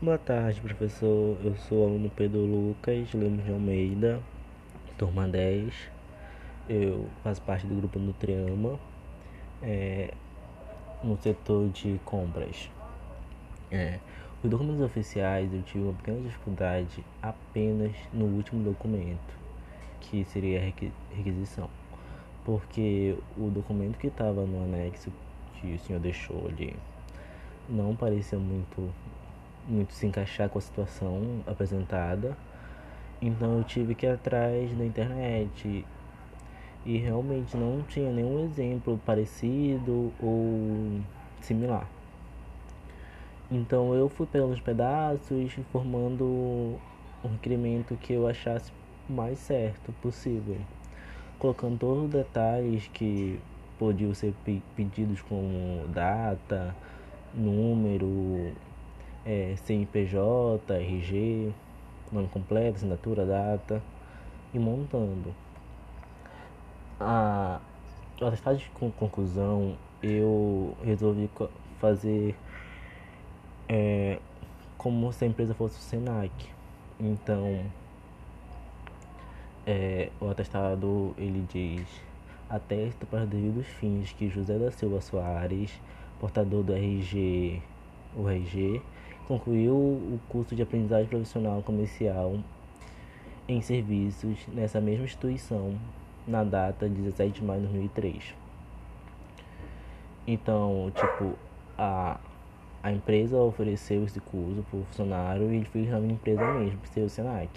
Boa tarde, professor. Eu sou aluno Pedro Lucas Lemos de Almeida, turma 10. Eu faço parte do grupo Nutriama, é, no setor de compras. É, os documentos oficiais eu tive uma pequena dificuldade apenas no último documento, que seria a requisição. Porque o documento que estava no anexo que o senhor deixou ali não parecia muito muito se encaixar com a situação apresentada. Então eu tive que ir atrás na internet e realmente não tinha nenhum exemplo parecido ou similar. Então eu fui pegando os pedaços formando um requerimento que eu achasse mais certo possível, colocando todos os detalhes que podiam ser pedidos como data, número, CNPJ, RG, nome completo, assinatura, data e montando. A, o atestado de conclusão eu resolvi fazer é, como se a empresa fosse o Senac. Então, é, o atestado ele diz atesta para os devidos fins que José da Silva Soares, portador do RG, o RG, concluiu o curso de aprendizagem profissional comercial em serviços nessa mesma instituição na data 17 de maio de 2003. Então, tipo, a, a empresa ofereceu esse curso para o funcionário e ele fez na minha empresa mesmo, por ser o Senac.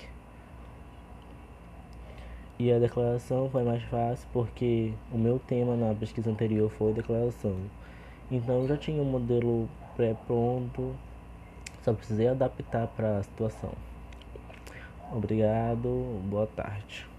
E a declaração foi mais fácil porque o meu tema na pesquisa anterior foi declaração. Então eu já tinha um modelo pré-pronto só precisei adaptar para a situação. Obrigado, boa tarde.